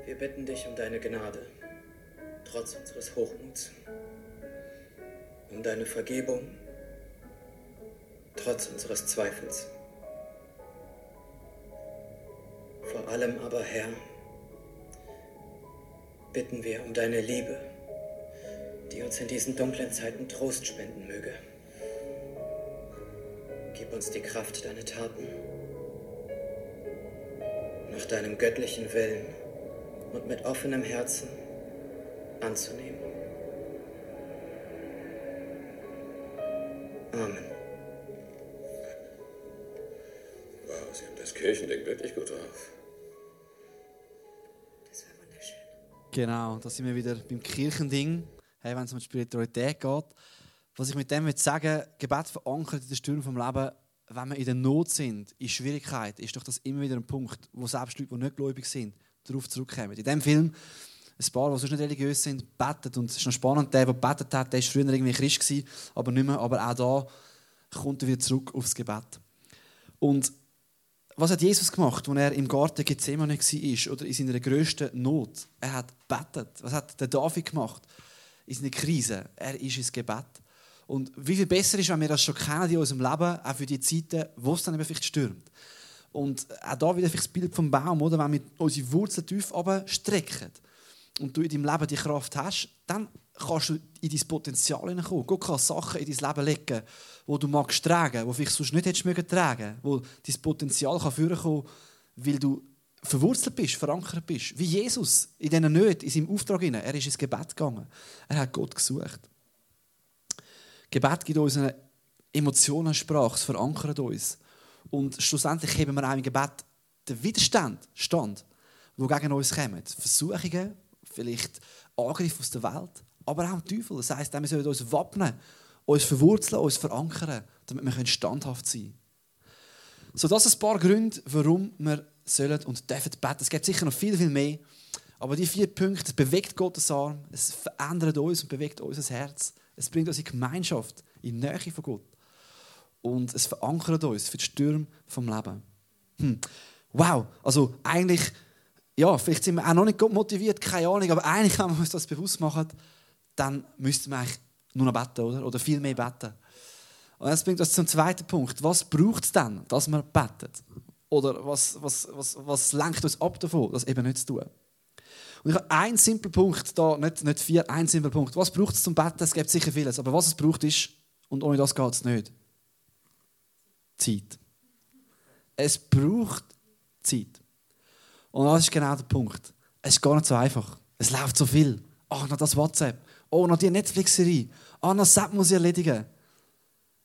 C: Wir bitten dich um deine Gnade, trotz unseres Hochmuts, um deine Vergebung, trotz unseres Zweifels. Vor allem aber, Herr, bitten wir um deine Liebe, die uns in diesen dunklen Zeiten Trost spenden möge. Gib uns die Kraft, deine Taten nach deinem göttlichen Willen und mit offenem Herzen anzunehmen. Amen.
D: Wow, Sie haben das Kirchending wirklich gut drauf.
B: Das war wunderschön.
A: Genau, da sind wir wieder beim Kirchending, hey, wenn es um die Spiritualität geht. Was ich mit dem will sagen Gebet verankert in den Stürmen vom Leben, wenn wir in der Not sind, in Schwierigkeit, ist doch das immer wieder ein Punkt, wo selbst Leute, die nicht gläubig sind, darauf zurückkommen. In diesem Film, ein paar, die sonst nicht religiös sind, betet. Und es ist noch spannend, der, der betet hat, der war früher irgendwie Christ, gewesen, aber nicht mehr. Aber auch da kommt er wieder zurück aufs Gebet. Und was hat Jesus gemacht, als er im Garten Gethsemane war oder in seiner grössten Not? Er hat betet. Was hat der David gemacht? In seiner Krise. Er ist ins Gebet. Und wie viel besser ist, wenn wir das schon kennen in unserem Leben, auch für die Zeiten, wo es dann eben vielleicht stürmt. Und auch da wieder das Bild vom Baum, oder? wenn wir unsere Wurzeln tief strecken und du in deinem Leben die Kraft hast, dann kannst du in dein Potenzial hineinkommen. Gott kann Sachen in dein Leben legen, die du magst tragen, die vielleicht sonst nicht hättest mögen tragen, wo dein Potenzial kann vorkommen, weil du verwurzelt bist, verankert bist. Wie Jesus in diesen Nöten, in seinem Auftrag. Hinein. Er ist ins Gebet gegangen. Er hat Gott gesucht. Gebet gibt uns eine Emotionensprache, es verankert uns. Und schlussendlich heben wir auch im Gebet den Widerstand, Stand, der gegen uns kommt. Versuchungen, vielleicht Angriffe aus der Welt, aber auch Teufel. Das heisst, wir sollen uns wappnen, uns verwurzeln, uns verankern, damit wir standhaft sein können. So, das sind ein paar Gründe, warum wir sollen und dürfen beten. Es gibt sicher noch viel, viel mehr. Aber die vier Punkte, es bewegt Gottes Arm, es verändert uns und bewegt unser Herz. Es bringt uns in Gemeinschaft, in Nähe von Gott und es verankert uns für die Stürme vom Leben. Hm. Wow, also eigentlich, ja, vielleicht sind wir auch noch nicht gut motiviert, keine Ahnung, aber eigentlich, wenn wir uns das bewusst machen, dann müssten wir eigentlich nur noch beten, oder? Oder viel mehr beten. Und das bringt uns zum zweiten Punkt. Was braucht es denn, dass man betet? Oder was, was, was, was lenkt uns ab davon, das eben nicht zu tun? Und ich habe einen simplen Punkt da, nicht, nicht vier, einen simplen Punkt. Was braucht es zum Betten? Es gibt sicher vieles, aber was es braucht ist, und ohne das geht es nicht, Zeit. Es braucht Zeit. Und das ist genau der Punkt. Es ist gar nicht so einfach. Es läuft so viel. Ach, noch das WhatsApp. Oh, noch die Netflix-Serie. Ah, noch das muss ich erledigen.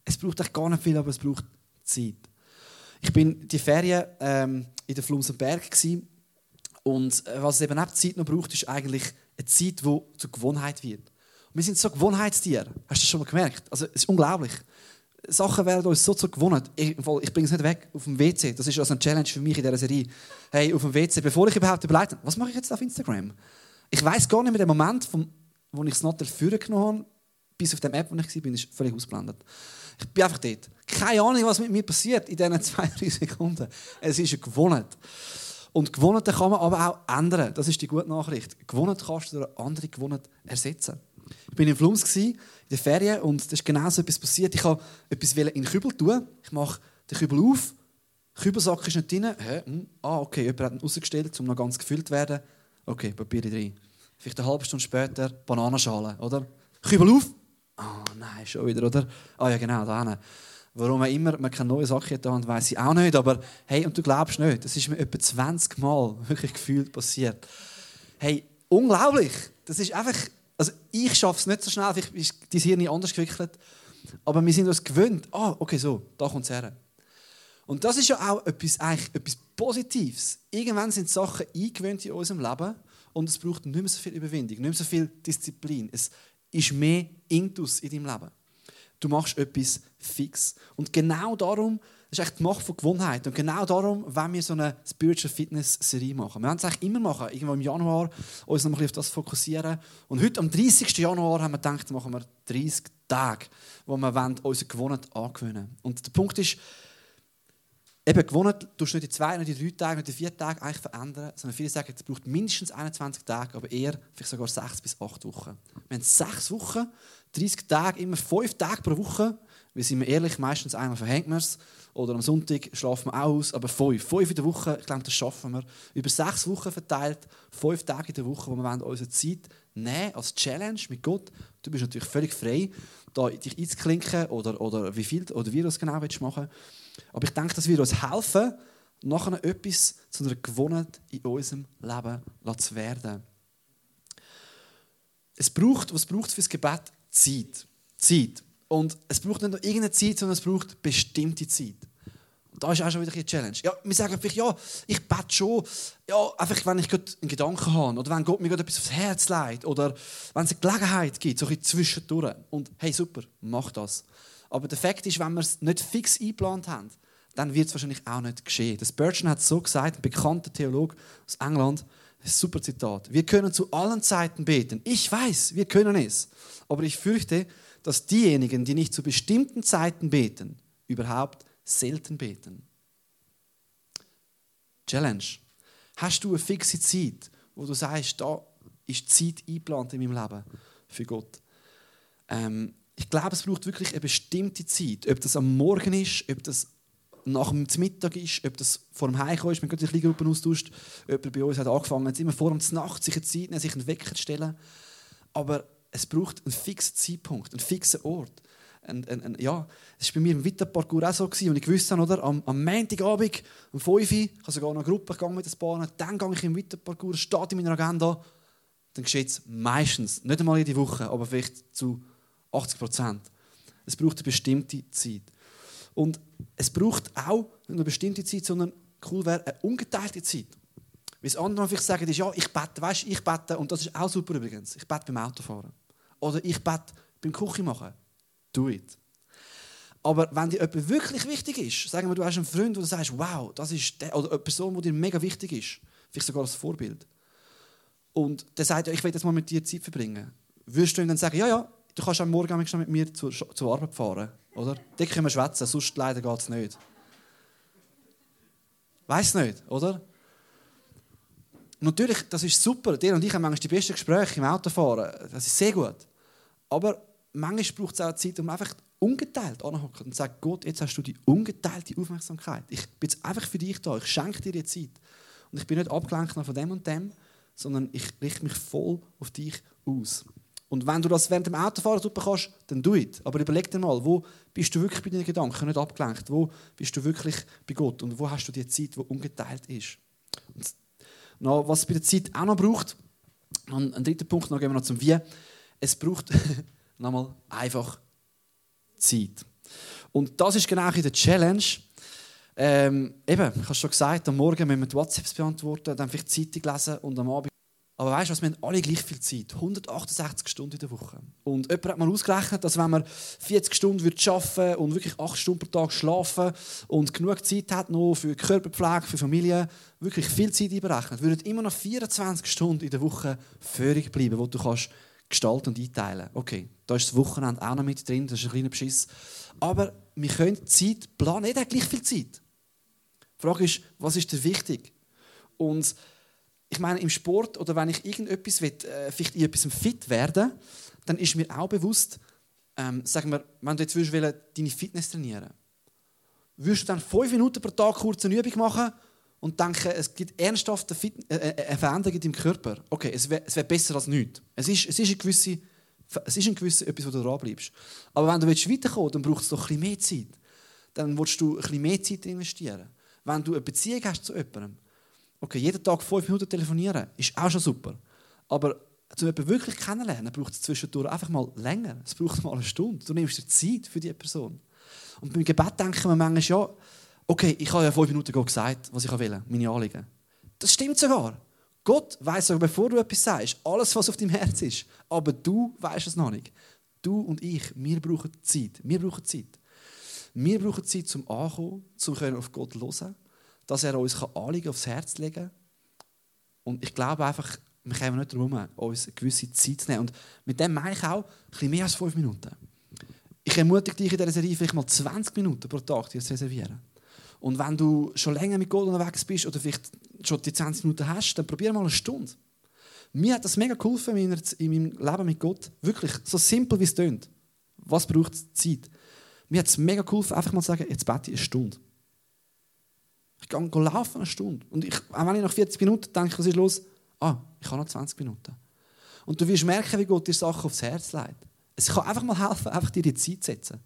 A: Es braucht echt gar nicht viel, aber es braucht Zeit. Ich bin die Ferien ähm, in der Flumsenberg und äh, was es eben auch Zeit noch braucht, ist eigentlich eine Zeit, die zur Gewohnheit wird. Und wir sind so Gewohnheitstiere. Hast du das schon mal gemerkt? Also, es ist unglaublich. Sachen werden uns so zur Gewohnheit. Ich, ich bringe es nicht weg auf dem WC. Das ist also eine Challenge für mich in dieser Serie. Hey, auf dem WC, bevor ich überhaupt überlege, was mache ich jetzt auf Instagram? Ich weiß gar nicht mehr den Moment, vom, wo ich das Not dafür genommen habe, bis auf der App, wo ich war, ich völlig ausgeblendet. Ich bin einfach dort. Keine Ahnung, was mit mir passiert in diesen zwei, drei Sekunden. Es ist eine Gewohnheit. Und Gewohnheiten kann man aber auch ändern. Das ist die gute Nachricht. Gewohnheiten kannst du durch andere Gewohnheit ersetzen. Ich war in Flums in der Ferien und da ist genau so etwas passiert. Ich wollte etwas in den Kübel tun. Ich mache den Kübel auf. Der Kübelsack ist nicht drin. Hä? Hm. Ah, okay, jemand hat ihn rausgestellt, um noch ganz gefüllt zu werden. Okay, Papier drin. Vielleicht eine halbe Stunde später Bananenschale, oder? Kübel auf. Ah, oh, nein, schon wieder, oder? Ah ja, genau, da hinten. Warum immer man keine neue Sache hat, und weiß ich auch nicht. Aber hey, und du glaubst nicht, das ist mir etwa 20 Mal wirklich gefühlt passiert. Hey, unglaublich. Das ist einfach, also ich schaffe es nicht so schnell, vielleicht ist dein Hirn anders gewickelt. Aber wir sind uns gewöhnt. Ah, okay, so, da kommt es her. Und das ist ja auch etwas, eigentlich etwas Positives. Irgendwann sind Sachen eingewöhnt in unserem Leben und es braucht nicht mehr so viel Überwindung, nicht mehr so viel Disziplin. Es ist mehr Intus in deinem Leben. Du machst etwas fix. Und genau darum, das ist echt die Macht von Gewohnheit. Und genau darum wenn wir so eine Spiritual Fitness Serie machen. Wir werden es eigentlich immer machen, irgendwo im Januar, uns noch ein bisschen auf das fokussieren. Und heute, am 30. Januar, haben wir gedacht, machen wir 30 Tage, wo wir unsere Gewohnheit angewöhnen Und der Punkt ist, Eben gewonnen, du nicht die zwei, nicht die drei Tage, nicht die vier Tage eigentlich verändern, sondern viele sagen, es braucht mindestens 21 Tage, aber eher vielleicht sogar sechs bis acht Wochen. Wir haben sechs Wochen, 30 Tage, immer fünf Tage pro Woche. Wir sind ehrlich, meistens einmal verhängt wir es. Oder am Sonntag schlafen wir auch aus, aber fünf. Fünf in der Woche, ich glaube, das schaffen wir. Über sechs Wochen verteilt, fünf Tage in der Woche, wo wir unsere Zeit nehmen als Challenge mit Gott. Du bist natürlich völlig frei, da dich einzuklinken oder, oder wie viel oder wie du es genau machen willst. Aber ich denke, das wird uns helfen, nachher etwas zu einer Gewohnheit in unserem Leben zu werden. Es braucht, was braucht es für das Gebet? Zeit. Zeit. Und es braucht nicht nur irgendeine Zeit, sondern es braucht bestimmte Zeit. Und da ist auch schon wieder eine Challenge. Ja, wir sagen vielleicht, ja, ich bete schon, ja, einfach wenn ich einen Gedanken habe oder wenn Gott mir etwas aufs Herz legt oder wenn es eine Gelegenheit gibt, so ein bisschen zwischendurch. Und hey, super, mach das. Aber der Fakt ist, wenn wir es nicht fix eingeplant haben, dann wird es wahrscheinlich auch nicht geschehen. Das Spurgeon hat so gesagt, ein bekannter Theologe aus England, super Zitat. Wir können zu allen Zeiten beten. Ich weiß, wir können es. Aber ich fürchte, dass diejenigen, die nicht zu bestimmten Zeiten beten, überhaupt selten beten. Challenge. Hast du eine fixe Zeit, wo du sagst, da ist Zeit eingeplant in meinem Leben für Gott? Ähm, ich glaube, es braucht wirklich eine bestimmte Zeit. Ob das am Morgen ist, ob das nach dem Mittag ist, ob das vor dem Heimkommen ist, wir haben gerade die Gruppen austauscht. Jemand bei uns hat angefangen, jetzt immer vor der Nacht sich eine Zeit nehmen, sich einen Wecker zu stellen. Aber es braucht einen fixen Zeitpunkt, einen fixen Ort. Ein, ein, ein, ja, das war bei mir im Witterparcours auch so. Gewesen, und ich wusste oder, am, am Montagabend, um 5 Uhr, ich habe sogar noch eine Gruppe gegangen mit den Bahnen, dann gehe ich im Witterparcours, steht in meiner Agenda, dann geschieht es meistens, nicht einmal jede Woche, aber vielleicht zu 80 Prozent. Es braucht eine bestimmte Zeit. Und es braucht auch nicht eine bestimmte Zeit, sondern cool wäre eine ungeteilte Zeit. Wie es andere vielleicht sagen, ist, ja, ich bete, weißt ich bete, und das ist auch super übrigens, ich bete beim Autofahren. Oder ich bete beim Küche machen. Do it. Aber wenn dir jemand wirklich wichtig ist, sagen wir, du hast einen Freund, wo du sagst, wow, das ist der, oder eine Person, die dir mega wichtig ist, vielleicht sogar als Vorbild, und der sagt, ja, ich will jetzt mal mit dir Zeit verbringen, würdest du ihm dann sagen, ja, ja, du kannst am Morgen mit mir zur, zur Arbeit fahren, oder? Da können wir schwätzen, sonst leider geht es nicht. Weiß nicht, oder? Natürlich, das ist super. Dir und ich haben manchmal die besten Gespräche im Autofahren. Das ist sehr gut. Aber manchmal braucht es auch Zeit, um einfach ungeteilt anhocken und sagen, Gott, jetzt hast du die ungeteilte Aufmerksamkeit. Ich bin jetzt einfach für dich da. Ich schenke dir die Zeit. Und ich bin nicht abgelenkt von dem und dem, sondern ich richte mich voll auf dich aus. Und wenn du das während dem Autofahren super kannst, dann do it. Aber überleg dir mal, wo bist du wirklich bei deinen Gedanken nicht abgelenkt? Wo bist du wirklich bei Gott? Und wo hast du die Zeit, die ungeteilt ist? Und noch, was bei der Zeit auch noch braucht, ein, ein dritter Punkt, dann gehen wir noch zum Wie. Es braucht nochmal einfach Zeit. Und das ist genau in der Challenge. Ähm, eben, ich habe schon gesagt, am Morgen müssen wir die WhatsApps beantworten, dann vielleicht Zeitung lesen und am Abend aber weißt du was, wir haben alle gleich viel Zeit. 168 Stunden in der Woche. Und jemand hat mal ausgerechnet, dass wenn man 40 Stunden arbeiten würde und wirklich 8 Stunden pro Tag schlafen und genug Zeit hat noch für Körperpflege, für Familie, wirklich viel Zeit einberechnet, würden immer noch 24 Stunden in der Woche völlig bleiben, wo du kannst gestalten und einteilen. Okay, da ist das Wochenende auch noch mit drin, das ist ein kleiner Beschiss. Aber wir können Zeit planen. Jeder hat gleich viel Zeit. Die Frage ist, was ist dir wichtig? Und ich meine, im Sport oder wenn ich irgendetwas will, äh, vielleicht in etwas fit werden dann ist mir auch bewusst, ähm, sagen wir, wenn du jetzt willst, deine Fitness trainieren würdest du dann fünf Minuten pro Tag kurz eine Übung machen und denken, es gibt ernsthafte Fit äh, äh, eine Veränderung in deinem Körper. Okay, es wäre wär besser als nichts. Es ist, es ist ein gewisse, es ist ein gewisses etwas, wo du dran bleibst. Aber wenn du weiterkommen willst, dann braucht es doch ein bisschen mehr Zeit. Dann willst du ein bisschen mehr Zeit investieren. Wenn du eine Beziehung hast zu jemandem, Okay, jeden Tag fünf Minuten telefonieren ist auch schon super. Aber um jemanden wirklich kennenlernen, braucht es zwischendurch einfach mal länger. Es braucht mal eine Stunde. Du nimmst dir Zeit für diese Person. Und beim Gebet denken wir manchmal, ja, okay, ich habe ja fünf Minuten gesagt, was ich will, meine Anliegen. Das stimmt sogar. Gott weiß sogar, bevor du etwas sagst, alles, was auf deinem Herz ist. Aber du weißt es noch nicht. Du und ich, wir brauchen Zeit. Wir brauchen Zeit. Wir brauchen Zeit zum Ankommen, zum auf Gott hören dass er uns Anliegen aufs Herz legen kann. Und ich glaube einfach, wir kommen nicht darum, uns eine gewisse Zeit zu nehmen. Und mit dem meine ich auch ein bisschen mehr als fünf Minuten. Ich ermutige dich in dieser Serie vielleicht mal 20 Minuten pro Tag dir zu reservieren. Und wenn du schon länger mit Gott unterwegs bist oder vielleicht schon die 20 Minuten hast, dann probier mal eine Stunde. Mir hat das mega geholfen in meinem Leben mit Gott. Wirklich, so simpel wie es klingt. Was braucht Zeit? Mir hat es mega geholfen, einfach mal zu sagen, jetzt bete ich eine Stunde. Gehe laufen eine Stunde. Und ich, auch wenn ich nach 40 Minuten denke, was ist los? Ah, ich habe noch 20 Minuten. Und du wirst merken, wie Gott dir Sachen aufs Herz legt. Es kann einfach mal helfen, einfach dir die Zeit zu setzen.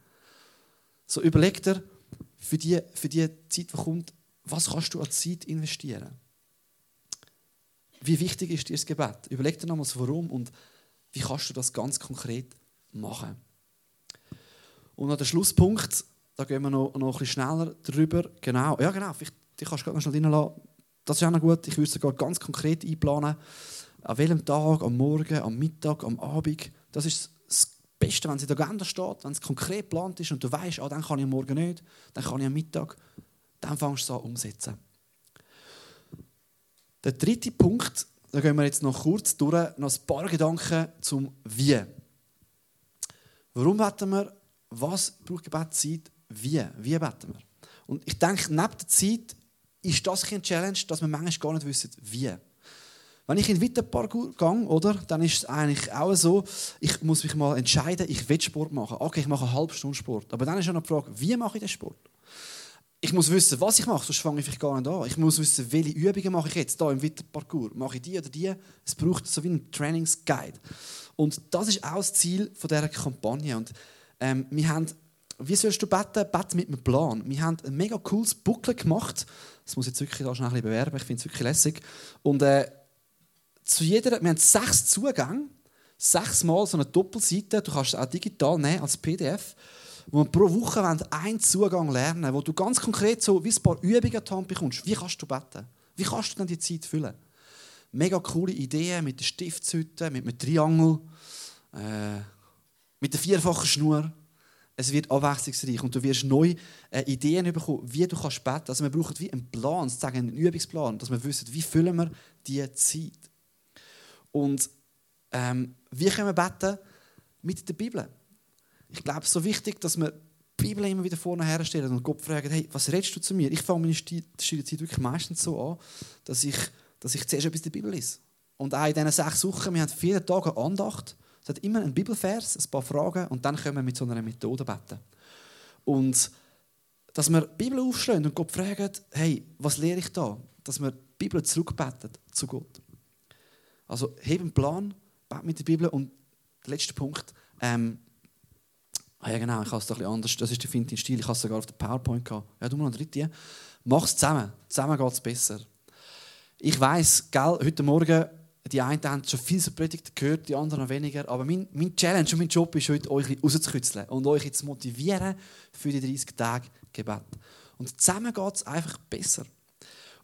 A: So überleg dir für die, für die Zeit, die kommt, was kannst du an Zeit investieren? Wie wichtig ist dir das Gebet? Überleg dir nochmals, warum und wie kannst du das ganz konkret machen? Und an der Schlusspunkt, da gehen wir noch, noch ein bisschen schneller drüber. Genau, ja genau, vielleicht die kannst du noch schnell reinlassen. Das ist auch noch gut. Ich würde es ganz konkret einplanen. An welchem Tag, am Morgen, am Mittag, am Abend. Das ist das Beste, wenn es in der Agenda steht, wenn es konkret geplant ist und du weißt, ah, dann kann ich am Morgen nicht, dann kann ich am Mittag. Dann fängst du es an umsetzen. Der dritte Punkt, da gehen wir jetzt noch kurz durch, noch ein paar Gedanken zum Wie. Warum beten wir? Was braucht Gebetszeit? Wie? Wie beten wir? Und ich denke, neben der Zeit ist das eine Challenge, dass wir manchmal gar nicht wissen, wie. Wenn ich in den Wittenpark gehe, oder, dann ist es eigentlich auch so, ich muss mich mal entscheiden, ich will Sport machen. Okay, ich mache eine halbe Stunde Sport. Aber dann ist auch noch die Frage, wie mache ich den Sport? Ich muss wissen, was ich mache, sonst fange ich gar nicht an. Ich muss wissen, welche Übungen mache ich jetzt hier im Witterparcours. Mache ich die oder die? Es braucht so wie einen Trainingsguide. Und das ist auch das Ziel dieser Kampagne. Und ähm, wir haben wie sollst du beten? Beten mit einem Plan. Wir haben ein mega cooles Booklet gemacht. Das muss ich jetzt wirklich schnell ein bewerben. Ich finde es wirklich lässig. Und äh, zu jeder, wir haben sechs Zugänge, sechsmal so eine Doppelseite. Du kannst es auch digital nehmen als PDF. Wo wir pro Woche einen Zugang lernen, wo du ganz konkret so wie ein paar Übungen an bekommst. Wie kannst du beten? Wie kannst du dann die Zeit füllen? Mega coole Ideen mit der Stiftshütte, mit einem Triangel, äh, mit der vierfachen Schnur es wird abwechslungsreich und du wirst neue äh, Ideen bekommen, wie du kannst beten. Also wir brauchen wie einen Plan, sozusagen einen Übungsplan, dass wir wissen, wie füllen wir diese Zeit. Und ähm, wie können wir beten? Mit der Bibel. Ich glaube, es ist so wichtig, dass wir die Bibel immer wieder vorne herstellen und Gott fragen, hey, was redest du zu mir? Ich fange meine stille Zeit wirklich meistens so an, dass ich, dass ich zuerst etwas in der Bibel lese. Und auch in diesen sechs Wochen, wir haben vier Tage Andacht, Es hat immer einen Bibelvers, ein paar Fragen und dann können wir mit so einer Methode beten. Und dass wir die Bibel aufschlagen und Gott fragen, hey, was lehre ich da? Dass wir die Bibel zurückbeten zu Gott. Also heb einen Plan, bet mit der Bibel und der letzte Punkt, ähm, ah ja genau, ich habe es ein bisschen anders, das ist der Fintin Stil, ich habe es sogar auf der PowerPoint gehabt. Ja, du mal eine dritte. Mach es zusammen, zusammen geht es besser. Ich weiss, gell, heute Morgen, die einen haben schon viel so Predigt gehört, die anderen noch weniger, aber mein, mein Challenge und mein Job ist heute, euch rauszukützeln und euch jetzt motivieren für die 30 Tage Gebet. Und zusammen geht es einfach besser.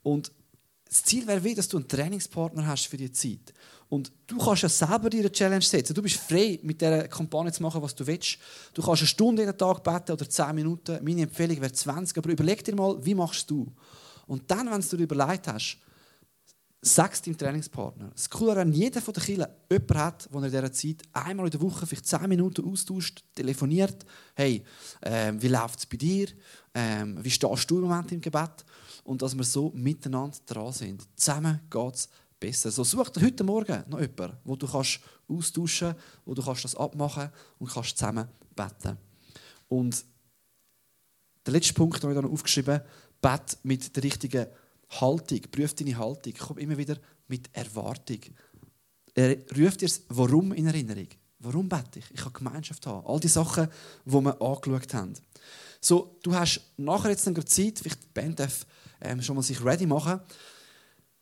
A: Und das Ziel wäre dass du einen Trainingspartner hast für die Zeit. Und du kannst ja selber dir eine Challenge setzen. Du bist frei, mit dieser Kampagne zu machen, was du willst. Du kannst eine Stunde jeden Tag beten oder 10 Minuten. Meine Empfehlung wäre 20. Aber überleg dir mal, wie machst du? Und dann, wenn du dir überlegt hast, sagst deinem Trainingspartner. Das Coole an jeder von den Kindern jemanden hat, der in dieser Zeit einmal in der Woche vielleicht 10 Minuten austauscht, telefoniert. Hey, äh, wie läuft es bei dir? Ähm, wie stehst du im Moment im Gebet? und dass wir so miteinander dran sind. Zusammen geht es besser. So such dir heute Morgen noch jemanden, wo du kannst austauschen wo du kannst das abmachen und kannst zusammen beten. Und der letzte Punkt, den ich noch aufgeschrieben habe, bet mit der richtigen Haltung. Prüf deine Haltung. Komm immer wieder mit Erwartung. Er ruft dir das Warum in Erinnerung. Warum bete ich? Ich habe Gemeinschaft haben. All die Sachen, die wir angeschaut haben. So, du hast nachher jetzt eine Zeit, vielleicht die Band darf ähm, schon mal sich ready machen.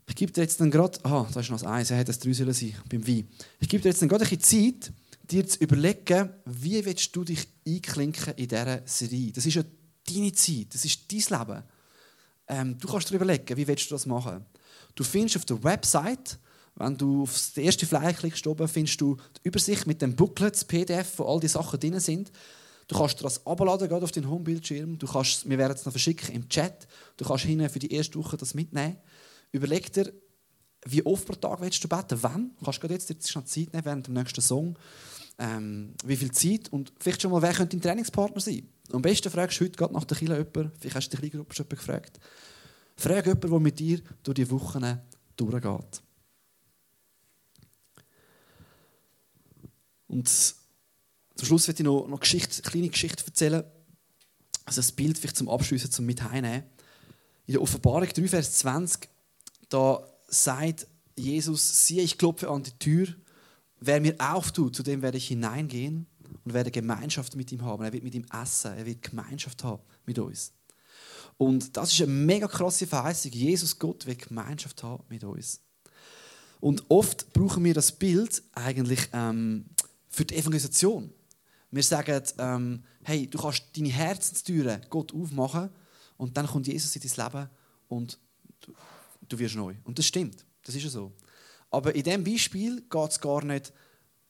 A: Ich gebe dir jetzt dann gerade, aha, da ist noch das Eis, hätte das drei sollen sein beim Wein. Ich gebe dir jetzt dann gerade ein bisschen Zeit, dir zu überlegen, wie willst du dich einklinken in dieser Serie. Das ist ja deine Zeit, das ist dein Leben. Ähm, du kannst dir überlegen, wie willst du das machen. Du findest auf der Website, wenn du auf das erste Flyer klickst, oben, findest du die Übersicht mit dem Booklet, das PDF, wo all die Sachen drin sind. Du kannst das abladen, gerade auf deinen Homebildschirm. Du kannst, wir werden es noch verschicken im Chat. Du kannst hinten für die erste Woche das mitnehmen. Überleg dir, wie oft pro Tag willst du beten? Wann? Du kannst gerade jetzt, jetzt schon Zeit nehmen während dem nächsten Song. Ähm, wie viel Zeit? Und vielleicht schon mal, wer könnte dein Trainingspartner sein? Am besten fragst du heute gerade nach der Kille jemanden. Vielleicht hast du die Kleingruppe schon gefragt. Frag jemanden, der mit dir durch die Wochen durchgeht. Und zum Schluss werde ich noch, noch Geschichte, eine kleine Geschichte erzählen. Also ein Bild vielleicht zum Abschließen, zum Mitheimnehmen. In der Offenbarung 3, Vers 20, da sagt Jesus, siehe, ich klopfe an die Tür. Wer mir auftut, zu dem werde ich hineingehen und werde Gemeinschaft mit ihm haben. Er wird mit ihm essen, er wird Gemeinschaft haben mit uns. Und das ist eine mega krasse Verheißung. Jesus Gott wird Gemeinschaft haben mit uns. Und oft brauchen wir das Bild eigentlich ähm, für die Evangelisation. Wir sagen, ähm, hey, du kannst deine Herzenstüren Gott aufmachen und dann kommt Jesus in dein Leben und du, du wirst neu. Und das stimmt, das ist ja so. Aber in diesem Beispiel geht es gar nicht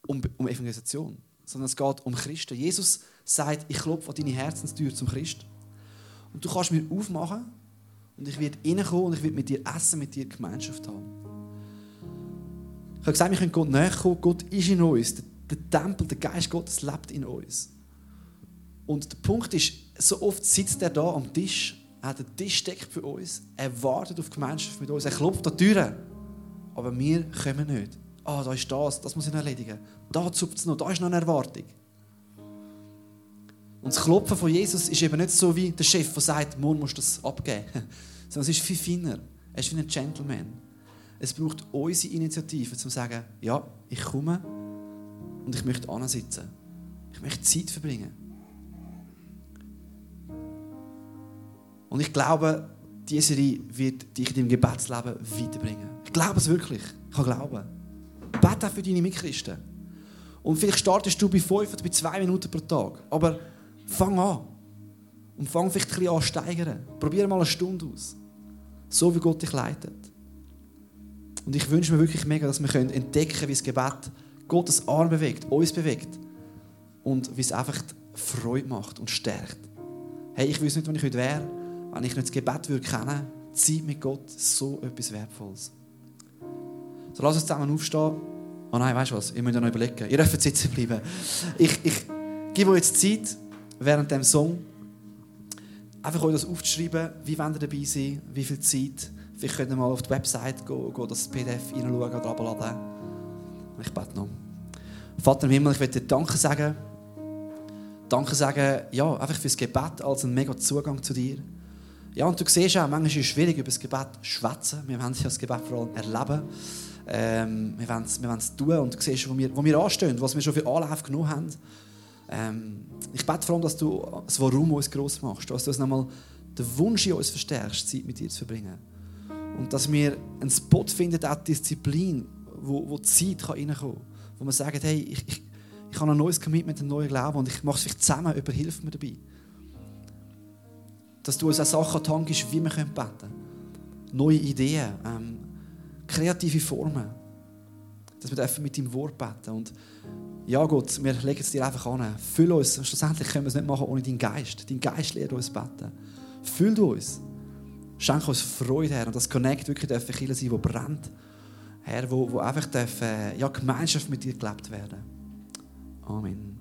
A: um, um Evangelisation, sondern es geht um Christen. Jesus sagt, ich klopfe an deine Herzenstür zum Christ. Und du kannst mir aufmachen und ich werde reinkommen und ich werde mit dir essen, mit dir Gemeinschaft haben. Ich habe gesagt, wir können Gott näher kommen. Gott ist in uns der Tempel, der Geist Gottes lebt in uns. Und der Punkt ist, so oft sitzt er da am Tisch, er hat den Tisch deckt für uns, er wartet auf Gemeinschaft mit uns, er klopft an die Türen. Aber wir kommen nicht. Ah, oh, da ist das, das muss ich noch erledigen. Da zupft es noch, da ist noch eine Erwartung. Und das Klopfen von Jesus ist eben nicht so wie der Chef, der sagt, morgen musst du das abgeben. Sondern es ist viel feiner. Er ist wie ein Gentleman. Es braucht unsere Initiative, um zu sagen, ja, ich komme und ich möchte ansitzen. Ich möchte Zeit verbringen. Und ich glaube, diese Serie wird dich in deinem Gebetsleben weiterbringen. Ich glaube es wirklich. Ich kann glauben. Bete auch für deine Mitchristen. Und vielleicht startest du bei fünf oder bei zwei Minuten pro Tag. Aber fang an. Und fang vielleicht ein bisschen an steigern. Probier mal eine Stunde aus. So wie Gott dich leitet. Und ich wünsche mir wirklich mega, dass wir entdecken können, wie das Gebet Gottes Arm bewegt, uns bewegt und wie es einfach Freude macht und stärkt. Hey, ich weiß nicht, wo ich heute wäre, wenn ich nicht das Gebet würde kennen Zeit mit Gott, so etwas Wertvolles. So, lass uns zusammen aufstehen. Oh nein, weißt du was? Ihr müsst ja noch überlegen. Ihr dürft sitzen bleiben. Ich, ich gebe euch jetzt Zeit, während dem Song, einfach euch das aufzuschreiben, wie wollt ihr dabei sein, wie viel Zeit. Vielleicht könnt ihr mal auf die Website gehen, gehen das PDF reinschauen oder abladen. Ich bete noch. Vater im Himmel, ich möchte dir Danke sagen. Danke sagen, ja, einfach fürs Gebet als einen mega Zugang zu dir. Ja, und du siehst auch, manchmal ist es schwierig, über das Gebet zu schwätzen. Wir wollen ja das Gebet vor allem erleben. Ähm, wir wollen es wir tun und du siehst, wo wir, wo wir anstehen, was wir schon für Anlauf genommen haben. Ähm, ich bete vor allem, dass du das Warum uns gross machst, dass du nochmal den Wunsch in uns verstärkst, Zeit mit dir zu verbringen. Und dass wir einen Spot finden, auch Disziplin, wo, wo Zeit reinkommen kann. Wo wir sagen, hey, ich, ich, ich habe ein neues Commitment, ein neues Glauben und ich mache es vielleicht zusammen, hilft mir dabei. Dass du uns auch Sachen tankst, wie wir beten können. Neue Ideen, ähm, kreative Formen. Dass wir mit deinem Wort beten. Und ja Gott, wir legen es dir einfach an. Füll uns. Schlussendlich können wir es nicht machen ohne deinen Geist. Dein Geist lehrt uns beten. Füll uns. Schenk uns Freude, Herr. Und das Connect wirklich darf ein sein, wo brennt. Herr, wo, wo einfach darf, ja, Gemeinschaft mit dir gelebt werden. Amen.